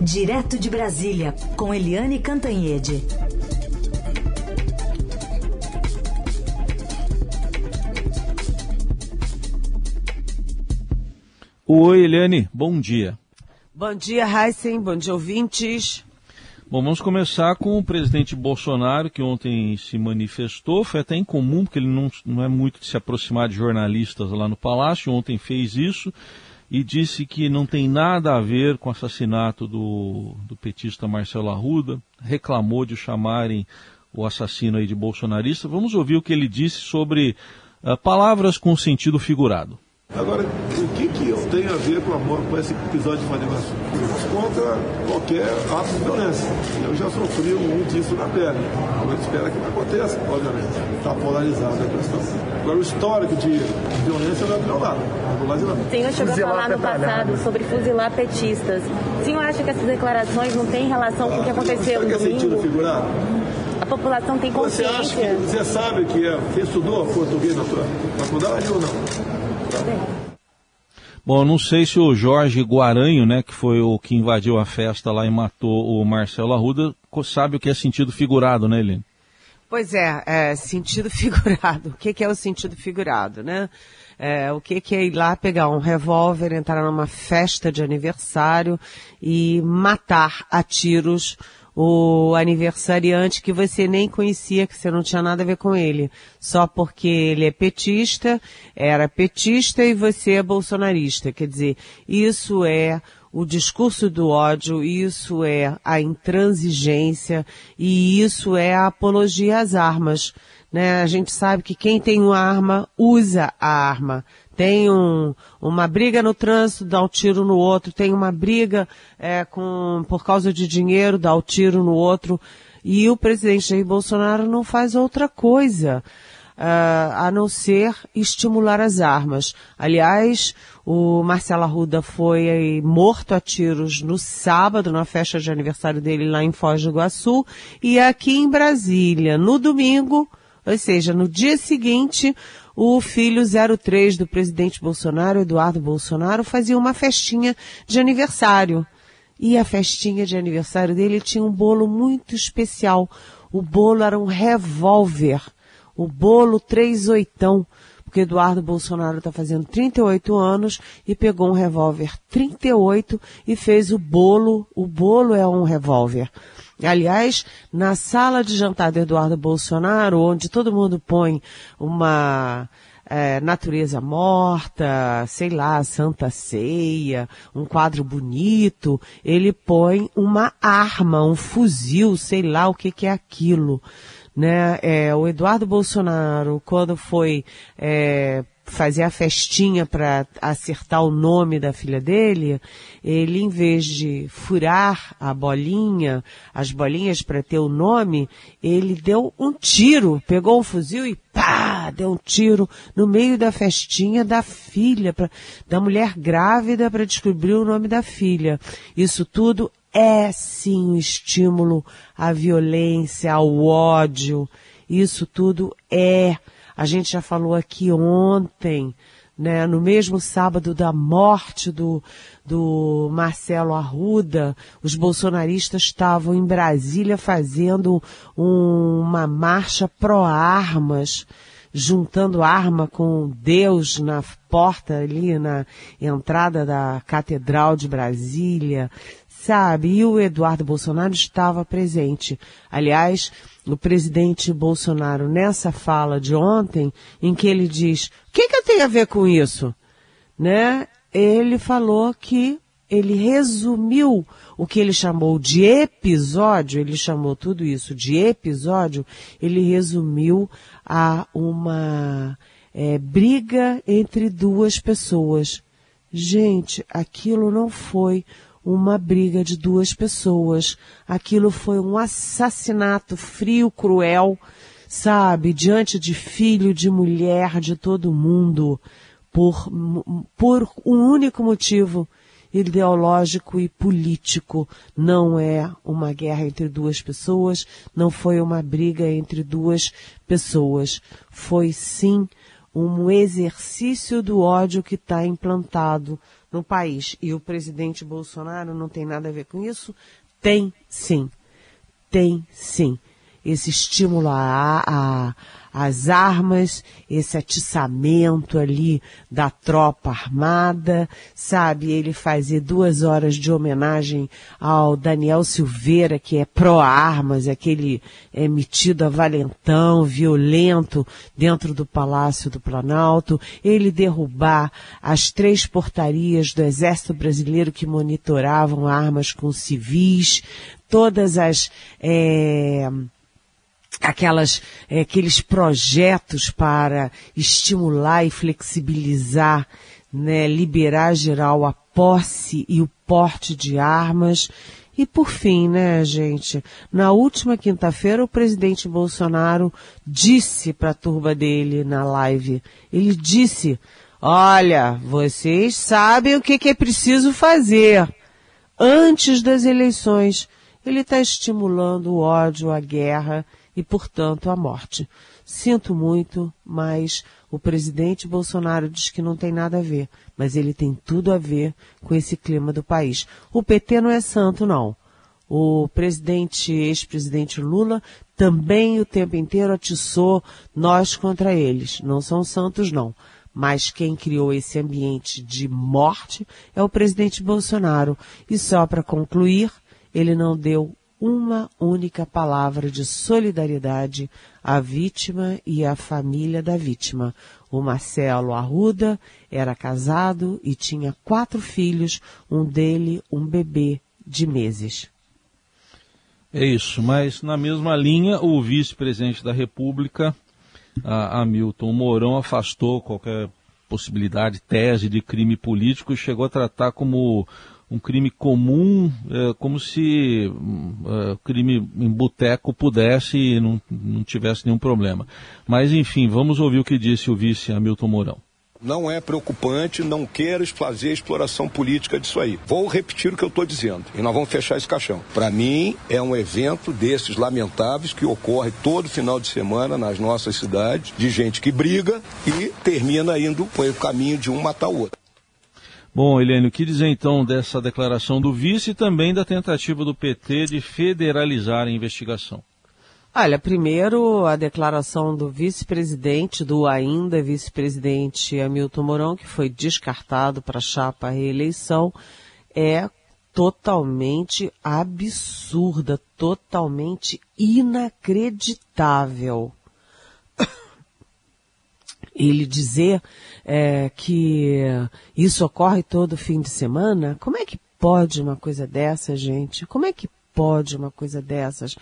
Direto de Brasília, com Eliane Cantanhede. Oi, Eliane, bom dia. Bom dia, Heisen, bom dia, ouvintes. Bom, vamos começar com o presidente Bolsonaro, que ontem se manifestou. Foi até incomum, porque ele não, não é muito de se aproximar de jornalistas lá no Palácio. Ontem fez isso e disse que não tem nada a ver com o assassinato do, do petista Marcelo Arruda. Reclamou de chamarem o assassino aí de bolsonarista. Vamos ouvir o que ele disse sobre uh, palavras com sentido figurado. Agora, o que, que tenho a ver com, amor, com esse episódio de Foz Contra qualquer ato de violência. Eu já sofri um disso na pele. Agora espera que não aconteça, obviamente. Está polarizada a questão. Agora, o histórico de violência não é meu lado. O senhor chegou a falar no passado sobre fuzilar petistas. O senhor acha que essas declarações não têm relação com o que aconteceu no domingo? Figurado? A população tem consciência. Você acha que você sabe que é? Você estudou português na sua faculdade ou não? Bom, não sei se o Jorge Guaranho, né, que foi o que invadiu a festa lá e matou o Marcelo Arruda, sabe o que é sentido figurado, né, Helene? Pois é, é sentido figurado. O que, que, é o sentido figurado, né? É, o que, que é ir lá pegar um revólver, entrar numa festa de aniversário e matar a tiros o aniversariante que você nem conhecia, que você não tinha nada a ver com ele, só porque ele é petista, era petista e você é bolsonarista. Quer dizer, isso é o discurso do ódio, isso é a intransigência e isso é a apologia às armas. Né? A gente sabe que quem tem uma arma usa a arma tem um, uma briga no trânsito, dá um tiro no outro, tem uma briga é, com, por causa de dinheiro, dá um tiro no outro. E o presidente Jair Bolsonaro não faz outra coisa. Uh, a não ser estimular as armas. Aliás, o Marcelo Arruda foi morto a tiros no sábado, na festa de aniversário dele lá em Foz do Iguaçu, e aqui em Brasília, no domingo, ou seja, no dia seguinte, o filho 03 do presidente Bolsonaro, Eduardo Bolsonaro, fazia uma festinha de aniversário. E a festinha de aniversário dele tinha um bolo muito especial. O bolo era um revólver. O bolo três oitão. Porque Eduardo Bolsonaro está fazendo 38 anos e pegou um revólver 38 e fez o bolo. O bolo é um revólver. Aliás, na sala de jantar do Eduardo Bolsonaro, onde todo mundo põe uma é, natureza morta, sei lá, Santa Ceia, um quadro bonito, ele põe uma arma, um fuzil, sei lá o que, que é aquilo. Né? É, o Eduardo Bolsonaro, quando foi é, fazer a festinha para acertar o nome da filha dele, ele em vez de furar a bolinha, as bolinhas para ter o nome, ele deu um tiro, pegou um fuzil e pá, deu um tiro no meio da festinha da filha, pra, da mulher grávida para descobrir o nome da filha. Isso tudo é sim um estímulo à violência, ao ódio. Isso tudo é a gente já falou aqui ontem, né, no mesmo sábado da morte do, do Marcelo Arruda, os bolsonaristas estavam em Brasília fazendo um, uma marcha pró-armas, juntando arma com Deus na porta ali, na entrada da Catedral de Brasília, sabe? E o Eduardo Bolsonaro estava presente. Aliás, o presidente Bolsonaro, nessa fala de ontem, em que ele diz, o que, que eu tenho a ver com isso? Né? Ele falou que ele resumiu o que ele chamou de episódio, ele chamou tudo isso de episódio, ele resumiu a uma é, briga entre duas pessoas. Gente, aquilo não foi uma briga de duas pessoas. Aquilo foi um assassinato frio, cruel, sabe, diante de filho, de mulher, de todo mundo, por, por um único motivo ideológico e político. Não é uma guerra entre duas pessoas, não foi uma briga entre duas pessoas. Foi sim um exercício do ódio que está implantado no país. E o presidente Bolsonaro não tem nada a ver com isso? Tem sim. Tem sim. Esse estímulo a, a, as armas, esse atiçamento ali da tropa armada, sabe? Ele fazer duas horas de homenagem ao Daniel Silveira, que é pró-armas, aquele é metido a valentão, violento, dentro do Palácio do Planalto. Ele derrubar as três portarias do Exército Brasileiro que monitoravam armas com civis, todas as. É, aquelas, é, aqueles projetos para estimular e flexibilizar, né, liberar geral a posse e o porte de armas. E por fim, né, gente, na última quinta-feira o presidente Bolsonaro disse para a turba dele na live, ele disse, olha, vocês sabem o que, que é preciso fazer antes das eleições. Ele está estimulando o ódio, a guerra e, portanto, a morte. Sinto muito, mas o presidente Bolsonaro diz que não tem nada a ver, mas ele tem tudo a ver com esse clima do país. O PT não é santo, não. O presidente, ex-presidente Lula, também o tempo inteiro atiçou nós contra eles. Não são santos, não. Mas quem criou esse ambiente de morte é o presidente Bolsonaro. E só para concluir, ele não deu uma única palavra de solidariedade à vítima e à família da vítima. O Marcelo Arruda era casado e tinha quatro filhos, um dele um bebê de meses. É isso, mas na mesma linha, o vice-presidente da República, Hamilton Mourão, afastou qualquer possibilidade, tese de crime político e chegou a tratar como um crime comum, é, como se é, crime em boteco pudesse e não, não tivesse nenhum problema. Mas, enfim, vamos ouvir o que disse o vice Hamilton Mourão. Não é preocupante, não quero fazer exploração política disso aí. Vou repetir o que eu estou dizendo e nós vamos fechar esse caixão. Para mim, é um evento desses lamentáveis que ocorre todo final de semana nas nossas cidades, de gente que briga e termina indo pelo caminho de um matar o outro. Bom, Helene, o que dizer então dessa declaração do vice e também da tentativa do PT de federalizar a investigação? Olha, primeiro a declaração do vice-presidente, do ainda vice-presidente Hamilton Mourão, que foi descartado para a chapa reeleição, é totalmente absurda, totalmente inacreditável. Ele dizer é, que isso ocorre todo fim de semana? Como é que pode uma coisa dessa, gente? Como é que pode uma coisa dessas,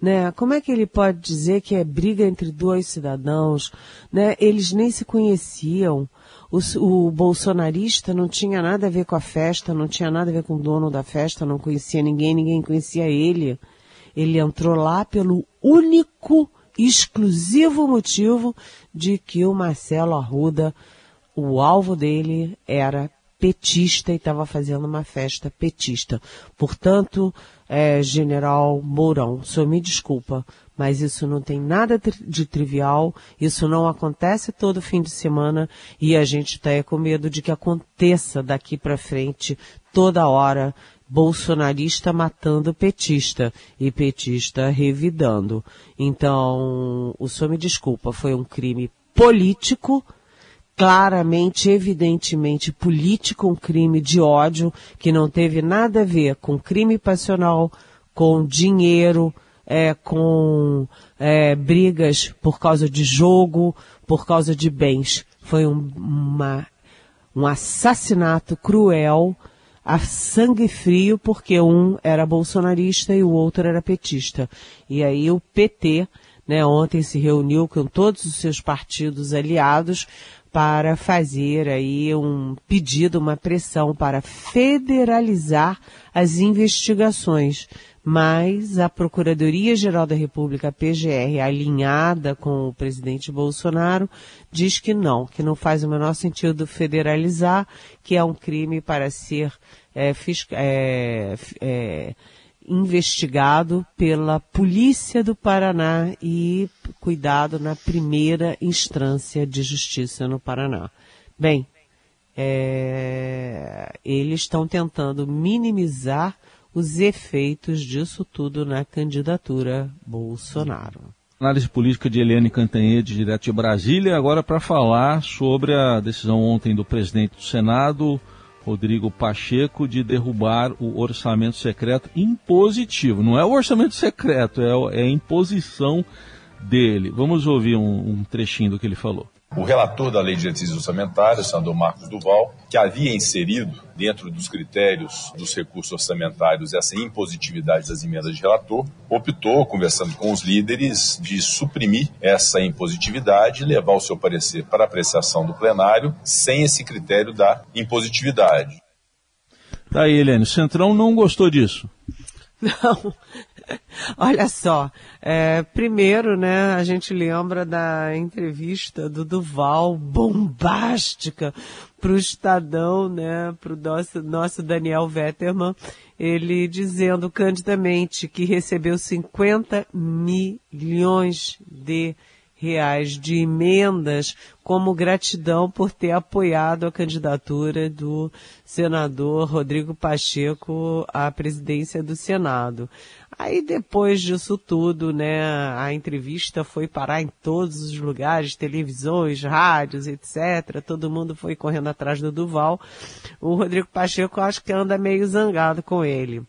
né? Como é que ele pode dizer que é briga entre dois cidadãos, né? Eles nem se conheciam. O, o, bolsonarista não tinha nada a ver com a festa, não tinha nada a ver com o dono da festa, não conhecia ninguém, ninguém conhecia ele. Ele entrou lá pelo único, exclusivo motivo de que o Marcelo Arruda o alvo dele era petista e estava fazendo uma festa petista. Portanto, é, General Mourão, senhor me desculpa, mas isso não tem nada de trivial, isso não acontece todo fim de semana e a gente está com medo de que aconteça daqui para frente toda hora bolsonarista matando petista e petista revidando. Então, o senhor me desculpa, foi um crime político, claramente, evidentemente político, um crime de ódio que não teve nada a ver com crime passional, com dinheiro, é, com é, brigas por causa de jogo, por causa de bens. Foi um, uma, um assassinato cruel, a sangue frio, porque um era bolsonarista e o outro era petista. E aí o PT, né, ontem se reuniu com todos os seus partidos aliados para fazer aí um pedido, uma pressão para federalizar as investigações. Mas a Procuradoria-Geral da República, a PGR, alinhada com o presidente Bolsonaro, diz que não, que não faz o menor sentido federalizar, que é um crime para ser é, é, é, investigado pela Polícia do Paraná e cuidado na primeira instância de justiça no Paraná. Bem, é, eles estão tentando minimizar os efeitos disso tudo na candidatura Bolsonaro. Análise política de Eliane Cantanhede, direto de Brasília, agora para falar sobre a decisão ontem do presidente do Senado, Rodrigo Pacheco, de derrubar o orçamento secreto impositivo. Não é o orçamento secreto, é, é a imposição dele. Vamos ouvir um, um trechinho do que ele falou o relator da Lei de Diretrizes Orçamentárias, senador Marcos Duval, que havia inserido dentro dos critérios dos recursos orçamentários essa impositividade das emendas de relator, optou, conversando com os líderes, de suprimir essa impositividade e levar o seu parecer para apreciação do plenário sem esse critério da impositividade. Tá aí, Helene. O Centrão não gostou disso. Não, Olha só, é, primeiro, né, a gente lembra da entrevista do Duval, bombástica, para o Estadão, né, para o nosso, nosso Daniel Vetterman, ele dizendo candidamente que recebeu 50 milhões de reais de emendas como gratidão por ter apoiado a candidatura do senador Rodrigo Pacheco à presidência do Senado. Aí depois disso tudo, né, a entrevista foi parar em todos os lugares, televisões, rádios, etc. Todo mundo foi correndo atrás do Duval. O Rodrigo Pacheco acho que anda meio zangado com ele.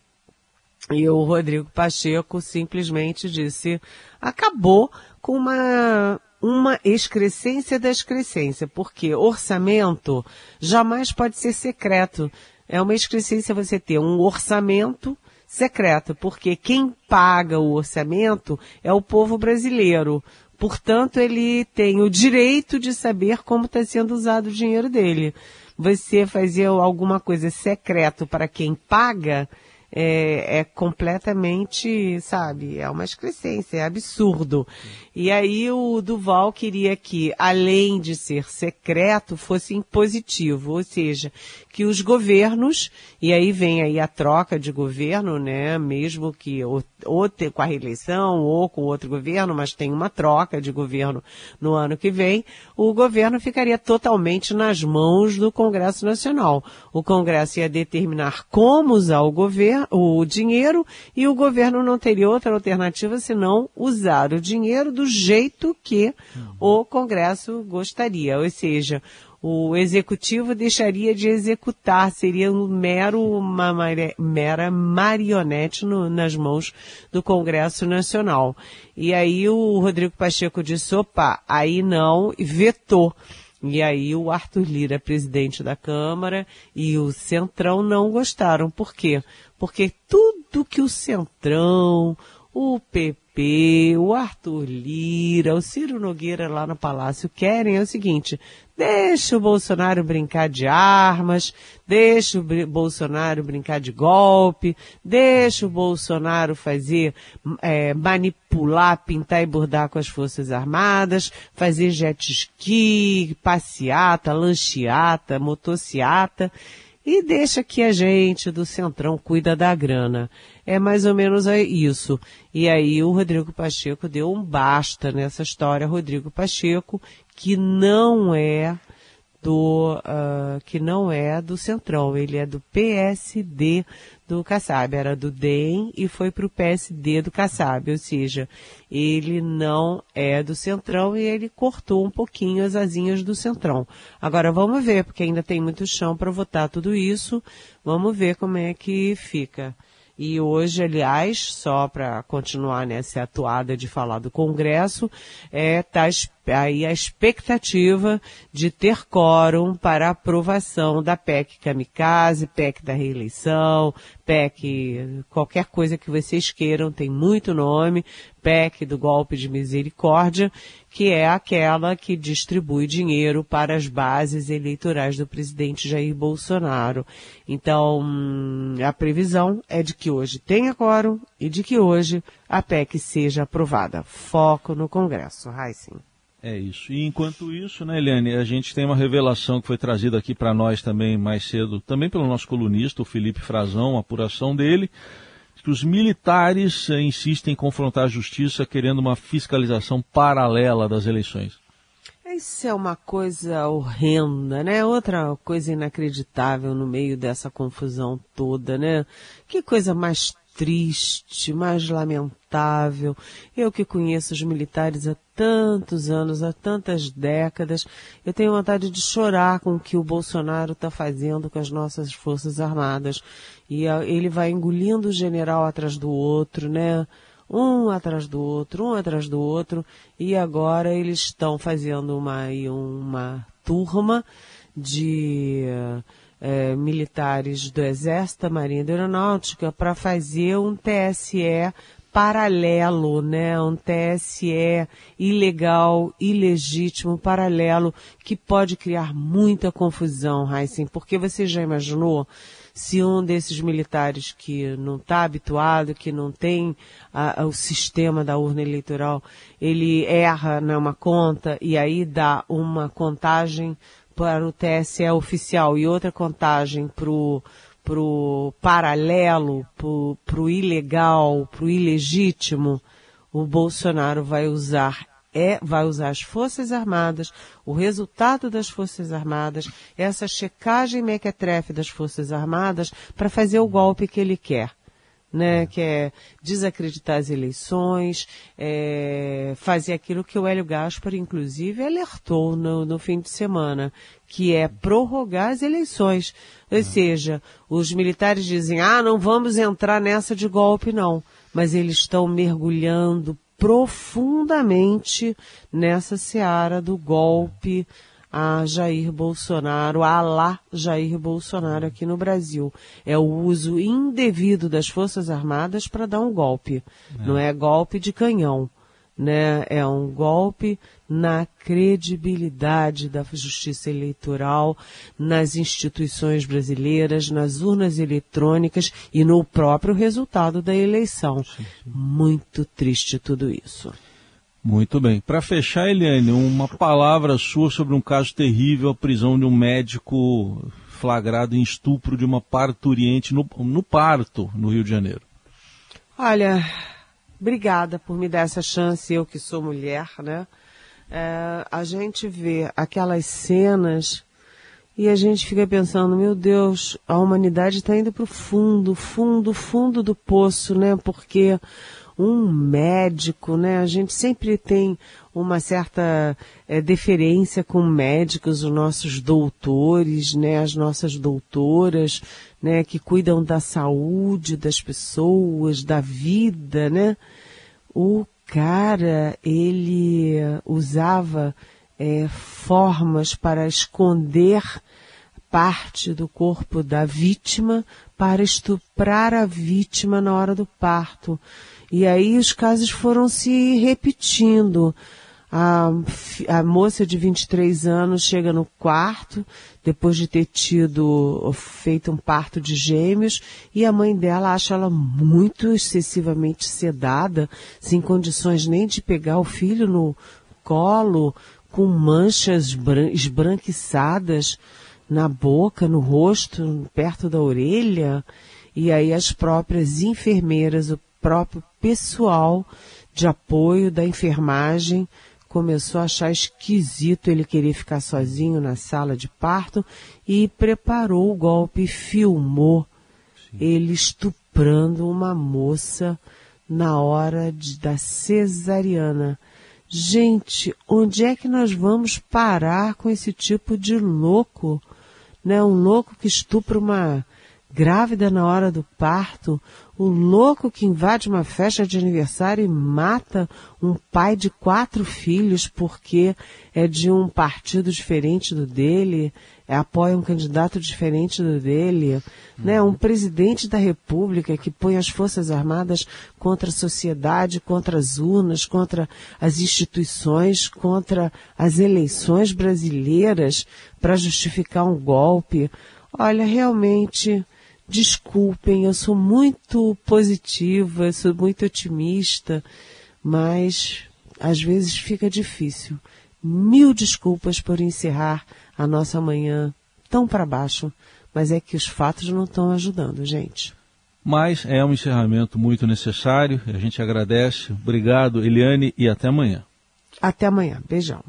E o Rodrigo Pacheco simplesmente disse, acabou com uma uma excrescência da excrescência, porque orçamento jamais pode ser secreto. É uma excrescência você ter um orçamento secreto, porque quem paga o orçamento é o povo brasileiro. Portanto, ele tem o direito de saber como está sendo usado o dinheiro dele. Você fazer alguma coisa secreto para quem paga é, é, completamente, sabe, é uma excrescência, é absurdo. E aí o Duval queria que, além de ser secreto, fosse impositivo, ou seja, que os governos, e aí vem aí a troca de governo, né, mesmo que ou, ou ter, com a reeleição ou com outro governo, mas tem uma troca de governo no ano que vem, o governo ficaria totalmente nas mãos do Congresso Nacional. O Congresso ia determinar como usar o governo, o dinheiro, e o governo não teria outra alternativa senão usar o dinheiro do jeito que o Congresso gostaria. Ou seja, o executivo deixaria de executar, seria um mero, uma mera marionete no, nas mãos do Congresso Nacional. E aí o Rodrigo Pacheco disse, opa, aí não, vetou. E aí o Arthur Lira, presidente da Câmara, e o Centrão não gostaram. Por quê? Porque tudo que o Centrão, o PP, o Arthur Lira, o Ciro Nogueira lá no Palácio querem é o seguinte, deixa o Bolsonaro brincar de armas, deixa o Bolsonaro brincar de golpe, deixa o Bolsonaro fazer, é, manipular, pintar e bordar com as Forças Armadas, fazer jet ski, passeata, lancheata, motociata, e deixa que a gente do Centrão cuida da grana. É mais ou menos isso. E aí o Rodrigo Pacheco deu um basta nessa história. Rodrigo Pacheco, que não é do uh, que não é do Centrão, ele é do PSD do Kassab, era do DEM e foi para o PSD do Kassab, ou seja, ele não é do Centrão e ele cortou um pouquinho as asinhas do Centrão. Agora vamos ver, porque ainda tem muito chão para votar tudo isso, vamos ver como é que fica. E hoje, aliás, só para continuar nessa atuada de falar do Congresso, é, tá aí a expectativa de ter quórum para aprovação da PEC Kamikaze, PEC da reeleição, PEC, qualquer coisa que vocês queiram, tem muito nome, PEC do golpe de misericórdia, que é aquela que distribui dinheiro para as bases eleitorais do presidente Jair Bolsonaro. Então, a previsão é de que hoje tenha quórum e de que hoje a PEC seja aprovada. Foco no Congresso. Heissing. É isso. E enquanto isso, né, Eliane, a gente tem uma revelação que foi trazida aqui para nós também mais cedo, também pelo nosso colunista, o Felipe Frazão, a apuração dele, que os militares eh, insistem em confrontar a justiça querendo uma fiscalização paralela das eleições. Isso é uma coisa horrenda, né? Outra coisa inacreditável no meio dessa confusão toda, né? Que coisa mais triste, mais lamentável. Eu que conheço os militares há tantos anos, há tantas décadas, eu tenho vontade de chorar com o que o Bolsonaro está fazendo com as nossas Forças Armadas. E ele vai engolindo o general atrás do outro, né? Um atrás do outro, um atrás do outro, e agora eles estão fazendo uma, uma turma de é, militares do Exército, da Marinha e da Aeronáutica para fazer um TSE paralelo, né? Um TSE ilegal, ilegítimo, paralelo, que pode criar muita confusão, Heisen, porque você já imaginou se um desses militares que não está habituado, que não tem a, o sistema da urna eleitoral, ele erra numa conta e aí dá uma contagem para o TSE oficial e outra contagem para o paralelo, pro, pro ilegal, pro ilegítimo, o Bolsonaro vai usar é, vai usar as Forças Armadas, o resultado das Forças Armadas, essa checagem mequetrefe das Forças Armadas para fazer o golpe que ele quer né, que é desacreditar as eleições, é, fazer aquilo que o Hélio Gaspar, inclusive, alertou no, no fim de semana, que é prorrogar as eleições. Ou seja, os militares dizem, ah, não vamos entrar nessa de golpe, não. Mas eles estão mergulhando profundamente nessa seara do golpe, a Jair Bolsonaro, a lá Jair Bolsonaro aqui no Brasil. É o uso indevido das Forças Armadas para dar um golpe. É. Não é golpe de canhão, né? É um golpe na credibilidade da justiça eleitoral, nas instituições brasileiras, nas urnas eletrônicas e no próprio resultado da eleição. Muito triste tudo isso. Muito bem. Para fechar, Eliane, uma palavra sua sobre um caso terrível, a prisão de um médico flagrado em estupro de uma parturiente no, no parto, no Rio de Janeiro. Olha, obrigada por me dar essa chance, eu que sou mulher, né? É, a gente vê aquelas cenas e a gente fica pensando, meu Deus, a humanidade está indo para o fundo, fundo, fundo do poço, né? Porque um médico, né? A gente sempre tem uma certa é, deferência com médicos, os nossos doutores, né? As nossas doutoras, né? Que cuidam da saúde das pessoas, da vida, né? O cara, ele usava é, formas para esconder parte do corpo da vítima para estuprar a vítima na hora do parto. E aí os casos foram se repetindo. A, a moça de 23 anos chega no quarto, depois de ter tido, feito um parto de gêmeos, e a mãe dela acha ela muito excessivamente sedada, sem condições nem de pegar o filho no colo, com manchas esbranquiçadas na boca, no rosto, perto da orelha. E aí as próprias enfermeiras, o próprio pessoal de apoio da enfermagem começou a achar esquisito ele querer ficar sozinho na sala de parto e preparou o golpe, filmou Sim. ele estuprando uma moça na hora de, da cesariana. Gente, onde é que nós vamos parar com esse tipo de louco? Né? Um louco que estupra uma grávida na hora do parto, o louco que invade uma festa de aniversário e mata um pai de quatro filhos porque é de um partido diferente do dele, apoia um candidato diferente do dele, né? Um presidente da república que põe as forças armadas contra a sociedade, contra as urnas, contra as instituições, contra as eleições brasileiras para justificar um golpe. Olha, realmente Desculpem, eu sou muito positiva, sou muito otimista, mas às vezes fica difícil. Mil desculpas por encerrar a nossa manhã tão para baixo, mas é que os fatos não estão ajudando, gente. Mas é um encerramento muito necessário, a gente agradece. Obrigado, Eliane, e até amanhã. Até amanhã. Beijão.